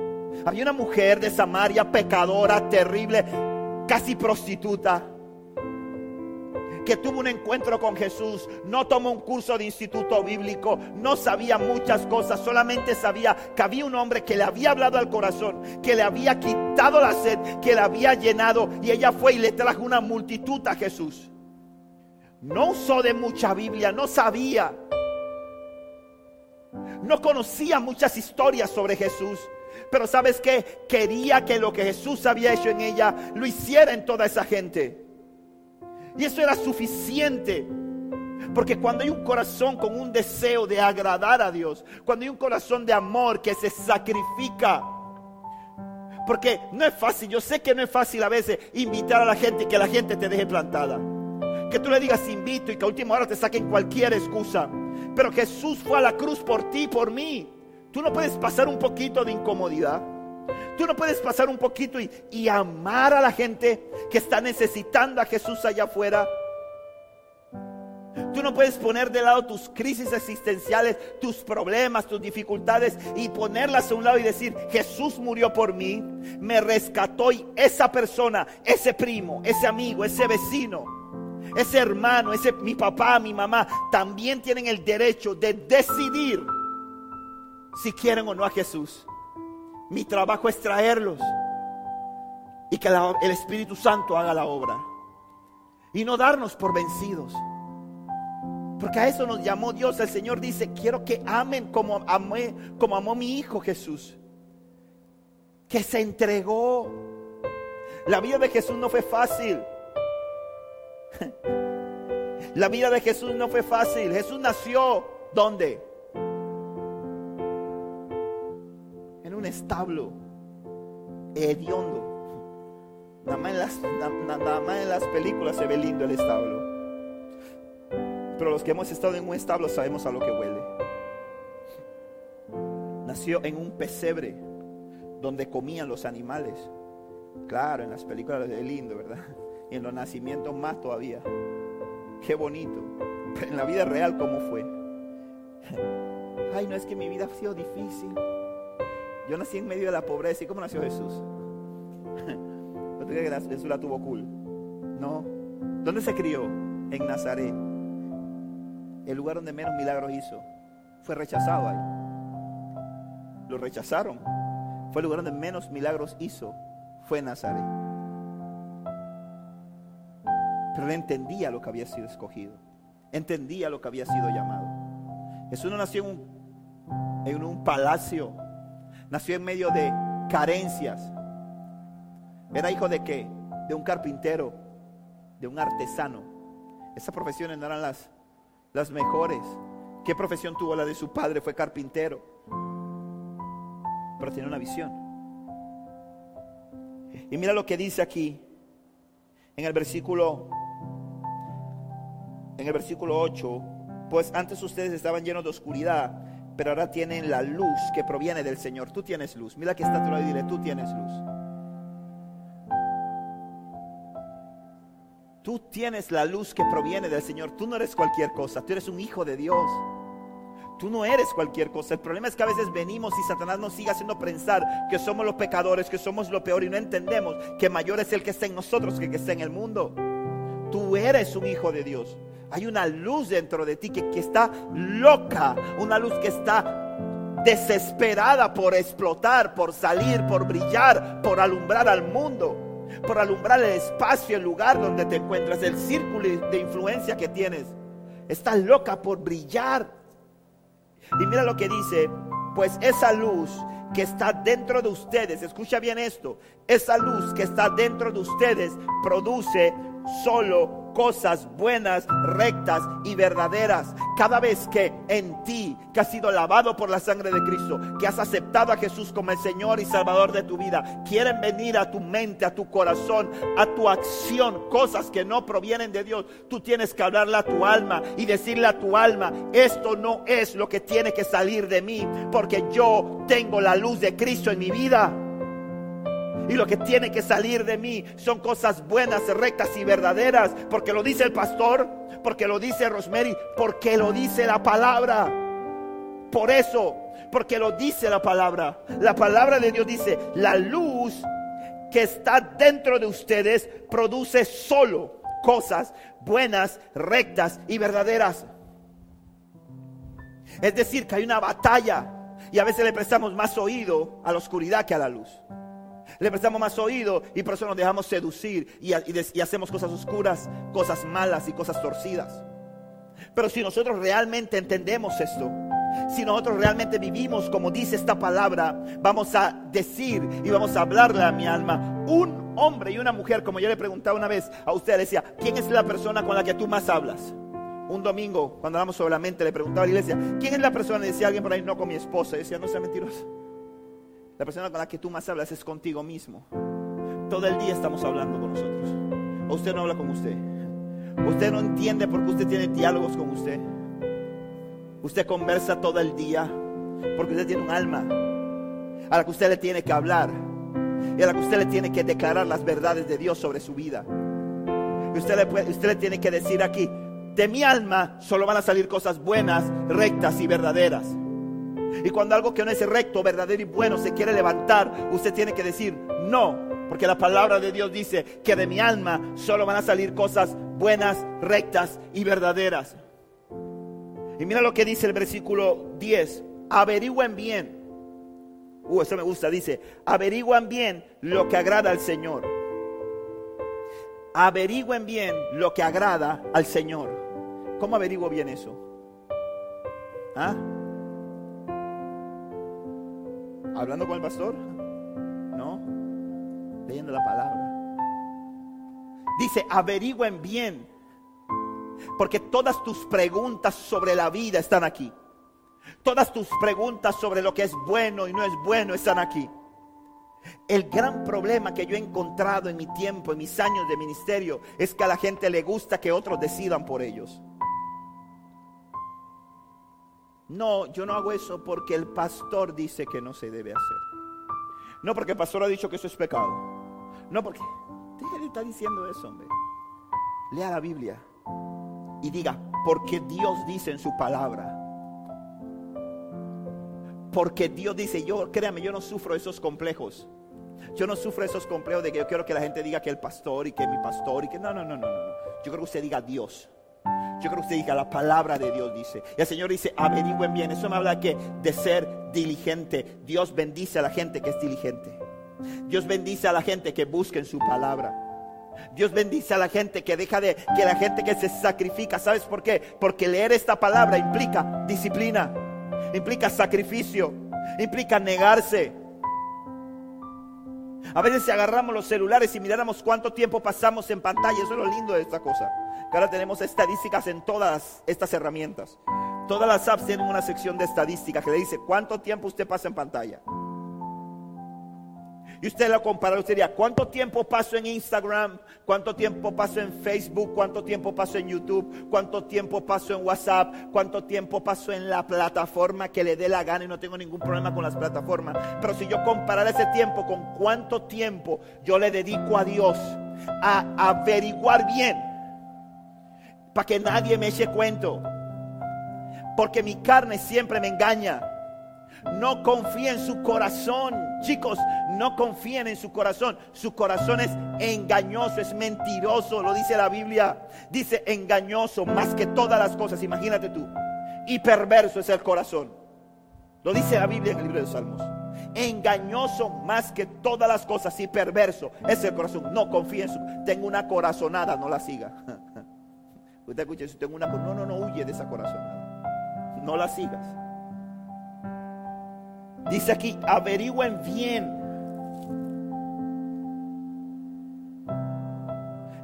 Había una mujer de Samaria, pecadora, terrible, casi prostituta que tuvo un encuentro con Jesús, no tomó un curso de instituto bíblico, no sabía muchas cosas, solamente sabía que había un hombre que le había hablado al corazón, que le había quitado la sed, que le había llenado y ella fue y le trajo una multitud a Jesús. No usó de mucha Biblia, no sabía. No conocía muchas historias sobre Jesús. Pero sabes que quería que lo que Jesús había hecho en ella lo hiciera en toda esa gente. Y eso era suficiente. Porque cuando hay un corazón con un deseo de agradar a Dios, cuando hay un corazón de amor que se sacrifica, porque no es fácil, yo sé que no es fácil a veces invitar a la gente y que la gente te deje plantada. Que tú le digas invito y que a última hora te saquen cualquier excusa. Pero Jesús fue a la cruz por ti, por mí. Tú no puedes pasar un poquito de incomodidad. Tú no puedes pasar un poquito y, amar a la gente que está necesitando a Jesús allá afuera. Tú no puedes poner de lado tus crisis existenciales, tus problemas, tus dificultades y ponerlas a un lado y decir, Jesús murió por mí, me rescató y esa persona, ese primo, ese amigo, ese vecino, ese hermano, ese mi papá, mi mamá, también tienen el derecho de decidir si quieren o no a Jesús. Mi trabajo es traerlos y que el Espíritu Santo haga la obra. Y no darnos por vencidos. Porque a eso nos llamó Dios. El Señor dice, quiero que amen como, amé, como amó mi Hijo Jesús. Que se entregó. La vida de Jesús no fue fácil. La vida de Jesús no fue fácil. Jesús nació, ¿dónde? Un establo hediondo. Nada más, en las, nada más en las películas se ve lindo el establo. Pero los que hemos estado en un establo sabemos a lo que huele. Nació en un pesebre donde comían los animales. Claro, en las películas es lindo, ¿verdad? Y en los nacimientos más todavía. Qué bonito. Pero en la vida real, ¿cómo fue? Ay, no es que mi vida ha sido difícil. Yo nací en medio de la pobreza. ¿Y cómo nació Jesús? ¿No te crees que Jesús la tuvo cool? No. ¿Dónde se crió? En Nazaret. El lugar donde menos milagros hizo. Fue rechazado ahí. Lo rechazaron. Fue el lugar donde menos milagros hizo. Fue Nazaret. Pero él entendía lo que había sido escogido. Entendía lo que había sido llamado. Jesús no nació en un palacio Nació en medio de carencias. Era hijo de qué? De un carpintero, de un artesano. Esas profesiones no eran las, las mejores. ¿Qué profesión tuvo la de su padre? Fue carpintero. Pero tenía una visión. Y mira lo que dice aquí en el versículo en el versículo 8, pues antes ustedes estaban llenos de oscuridad, pero ahora tienen la luz que proviene del Señor. Tú tienes luz. Mira que está tu lado y dile, tú tienes luz. tú tienes la luz que proviene del Señor. Tú no eres cualquier cosa, tú eres un hijo de Dios. Tú no eres cualquier cosa. El problema es que a veces venimos y Satanás nos sigue haciendo pensar que somos los pecadores, que somos lo peor y no entendemos que mayor es el que está en nosotros que el que está en el mundo. Tú eres un hijo de Dios. Hay una luz dentro de ti que, está loca, una luz que está desesperada por explotar, por salir, por brillar, por alumbrar al mundo, por alumbrar el espacio, el lugar donde te encuentras, el círculo de influencia que tienes. Está loca por brillar. Y mira lo que dice, pues esa luz que está dentro de ustedes, escucha bien esto, esa luz que está dentro de ustedes produce solo cosas buenas, rectas y verdaderas. Cada vez que en ti, que has sido lavado por la sangre de Cristo, que has aceptado a Jesús como el Señor y Salvador de tu vida, quieren venir a tu mente, a tu corazón, a tu acción, cosas que no provienen de Dios, tú tienes que hablarle a tu alma y decirle a tu alma, esto no es lo que tiene que salir de mí, porque yo tengo la luz de Cristo en mi vida. Y lo que tiene que salir de mí son cosas buenas, rectas y verdaderas. Porque lo dice el pastor, porque lo dice Rosemary, porque lo dice la palabra. Por eso, porque lo dice la palabra. La palabra de Dios dice, la luz que está dentro de ustedes produce solo cosas buenas, rectas y verdaderas. Es decir, que hay una batalla y a veces le prestamos más oído a la oscuridad que a la luz le prestamos más oído y por eso nos dejamos seducir y, hacemos cosas oscuras, cosas malas y cosas torcidas. Pero si nosotros realmente entendemos esto, si nosotros realmente vivimos como dice esta palabra, vamos a decir y vamos a hablarle a mi alma, un hombre y una mujer, como yo le preguntaba una vez a usted, le decía, ¿quién es la persona con la que tú más hablas? Un domingo, cuando hablamos sobre la mente, le preguntaba a la iglesia, ¿quién es la persona? Y decía alguien por ahí, no con mi esposa. Y decía, no sea mentiroso. La persona con la que tú más hablas es contigo mismo. Todo el día estamos hablando con nosotros. Usted no habla con usted. Usted no entiende por qué usted tiene diálogos con usted. Usted conversa todo el día porque usted tiene un alma a la que usted le tiene que hablar y a la que usted le tiene que declarar las verdades de Dios sobre su vida. Y usted le, usted le tiene que decir aquí, de mi alma solo van a salir cosas buenas, rectas y verdaderas. Y cuando algo que no es recto, verdadero y bueno se quiere levantar, usted tiene que decir no. Porque la palabra de Dios dice que de mi alma solo van a salir cosas buenas, rectas y verdaderas. Y mira lo que dice el versículo 10. Averigüen bien. Uh, eso me gusta. Dice, averigüen bien lo que agrada al Señor. Averigüen bien lo que agrada al Señor. ¿Cómo averiguo bien eso? ¿Ah? ¿Hablando con el pastor? No, leyendo la palabra. Dice, averigüen bien, porque todas tus preguntas sobre la vida están aquí. Todas tus preguntas sobre lo que es bueno y no es bueno están aquí. El gran problema que yo he encontrado en mi tiempo, en mis años de ministerio, es que a la gente le gusta que otros decidan por ellos. No, yo no hago eso porque el pastor dice que no se debe hacer. No porque el pastor ha dicho que eso es pecado. No porque... Deje de estar diciendo eso, hombre. Lea la Biblia y diga, porque Dios dice en su palabra. Porque Dios dice, yo, créame, yo no sufro esos complejos. Yo no sufro esos complejos de que yo quiero que la gente diga que el pastor y que mi pastor y que no, no, no, no, no. Yo creo que usted diga Dios. Yo creo que usted diga, la palabra de Dios dice. Y el Señor dice, averigüen bien. Eso me habla que, de ser diligente. Dios bendice a la gente que es diligente. Dios bendice a la gente que busca en su palabra. Dios bendice a la gente que deja de, que la gente que se sacrifica. ¿Sabes por qué? Porque leer esta palabra implica disciplina, implica sacrificio, implica negarse. A veces si agarramos los celulares y miráramos cuánto tiempo pasamos en pantalla, eso es lo lindo de esta cosa que ahora tenemos estadísticas en todas estas herramientas. Todas las apps tienen una sección de estadística que le dice cuánto tiempo usted pasa en pantalla. Y usted lo compara, usted diría, ¿cuánto tiempo paso en Instagram? ¿Cuánto tiempo paso en Facebook? ¿Cuánto tiempo paso en YouTube? ¿Cuánto tiempo paso en WhatsApp? ¿Cuánto tiempo paso en la plataforma que le dé la gana? Y no tengo ningún problema con las plataformas. Pero si yo comparara ese tiempo con cuánto tiempo yo le dedico a Dios a averiguar bien para que nadie me eche cuento. Porque mi carne siempre me engaña. No confía en su corazón. Chicos, no confíen en su corazón. Su corazón es engañoso, es mentiroso, lo dice la Biblia. Dice engañoso más que todas las cosas, imagínate tú. Y perverso es el corazón. Lo dice la Biblia en el libro de Salmos. Engañoso más que todas las cosas y perverso es el corazón. No confíe en su. Tengo una corazonada, no la siga. Usted escucha, si tengo una. No, no, no huye de esa corazonada. No la sigas. Dice aquí, averigüen bien.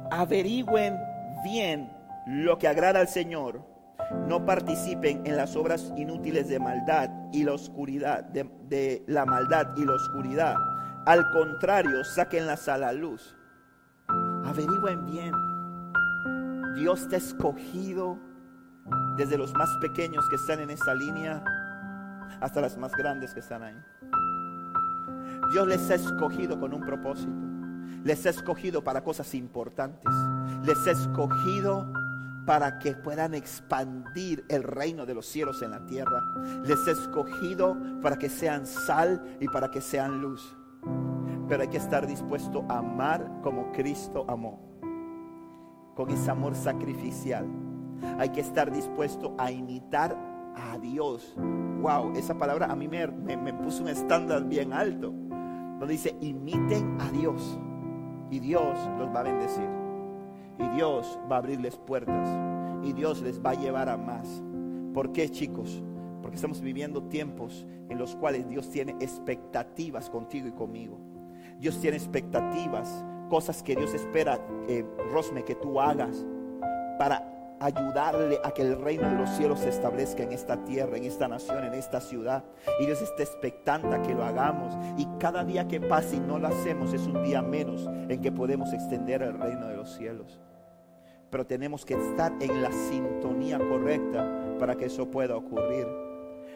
Averigüen bien lo que agrada al Señor. No participen en las obras inútiles de maldad y la oscuridad, de, la maldad y la oscuridad. Al contrario, sáquenlas a la luz. Averigüen bien. Dios te ha escogido desde los más pequeños que están en esta línea hasta las más grandes que están ahí. Dios les ha escogido con un propósito. Les ha escogido para cosas importantes. Les ha escogido para que puedan expandir el reino de los cielos en la tierra. Les ha escogido para que sean sal y para que sean luz. Pero hay que estar dispuesto a amar como Cristo amó. Con ese amor sacrificial. Hay que estar dispuesto a imitar a Dios. Wow, esa palabra a mí me, puso un estándar bien alto. Donde dice, imiten a Dios. Y Dios los va a bendecir. Y Dios va a abrirles puertas. Y Dios les va a llevar a más. ¿Por qué, chicos? Porque estamos viviendo tiempos en los cuales Dios tiene expectativas contigo y conmigo. Dios tiene expectativas, cosas que Dios espera, Rosme, que tú hagas para ayudarle a que el reino de los cielos se establezca en esta tierra, en esta nación, en esta ciudad. Y Dios está expectante a que lo hagamos. Y cada día que pase y no lo hacemos es un día menos en que podemos extender el reino de los cielos. Pero tenemos que estar en la sintonía correcta para que eso pueda ocurrir.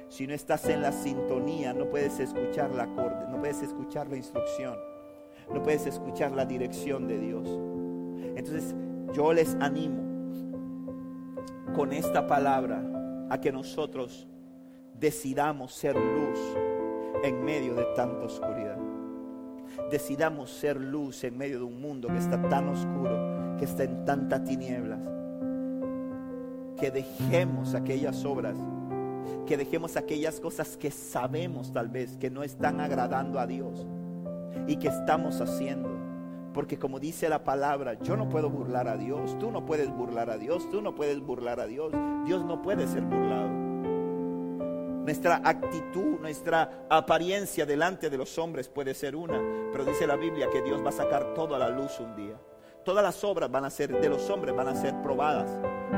Si no estás en la sintonía, no puedes escuchar la no puedes escuchar la instrucción, no puedes escuchar la dirección de Dios. Entonces, yo les animo con esta palabra a que nosotros decidamos ser luz en medio de tanta oscuridad. Decidamos ser luz en medio de un mundo que está tan oscuro, que está en tantas tinieblas. Que dejemos aquellas obras, que dejemos aquellas cosas que sabemos tal vez que no están agradando a Dios y que estamos haciendo porque como dice la palabra, yo no puedo burlar a Dios, tú no puedes burlar a Dios, tú no puedes burlar a Dios, Dios no puede ser burlado. Nuestra actitud, nuestra apariencia delante de los hombres puede ser una, pero dice la Biblia que Dios va a sacar todo a la luz un día. Todas las obras van a ser de los hombres van a ser probadas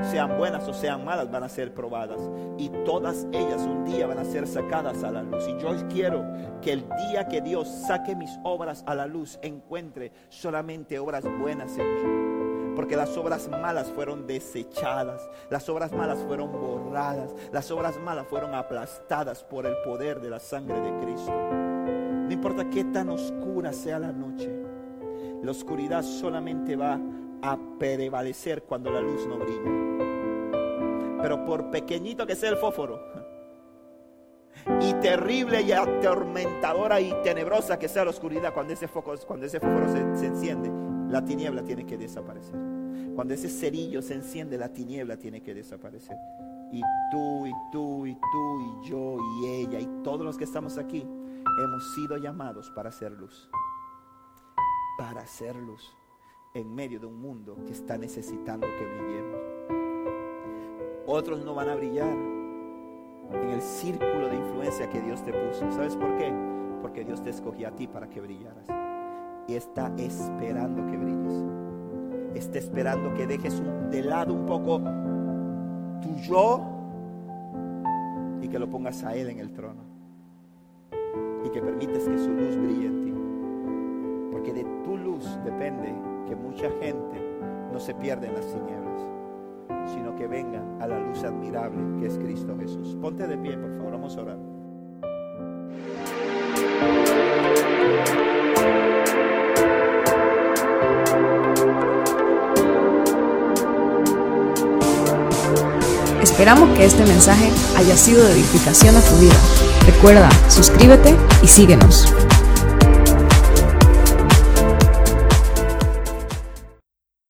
sean buenas o sean malas, van a ser probadas. Y todas ellas un día van a ser sacadas a la luz. Y yo quiero que el día que Dios saque mis obras a la luz, encuentre solamente obras buenas en mí. Porque las obras malas fueron desechadas, las obras malas fueron borradas, las obras malas fueron aplastadas por el poder de la sangre de Cristo. No importa qué tan oscura sea la noche, la oscuridad solamente va a prevalecer cuando la luz no brilla. Pero por pequeñito que sea el fósforo, y terrible y atormentadora y tenebrosa que sea la oscuridad, cuando ese, foco, cuando ese fósforo se, se enciende, la tiniebla tiene que desaparecer. Cuando ese cerillo se enciende, la tiniebla tiene que desaparecer. Y tú, y tú, y tú, y yo, y ella, y todos los que estamos aquí, hemos sido llamados para hacer luz. Para hacer luz en medio de un mundo que está necesitando que brillemos. Otros no van a brillar en el círculo de influencia que Dios te puso. ¿Sabes por qué? Porque Dios te escogió a ti para que brillaras. Y está esperando que brilles. Está esperando que dejes de lado un poco tu yo y que lo pongas a Él en el trono. Y que permites que su luz brille en ti. Porque de tu luz depende que mucha gente no se pierda en las tinieblas, sino que vengan a la luz admirable que es Cristo Jesús. Ponte de pie, por favor, vamos a orar. Esperamos que este mensaje haya sido de edificación a tu vida. Recuerda, suscríbete y síguenos.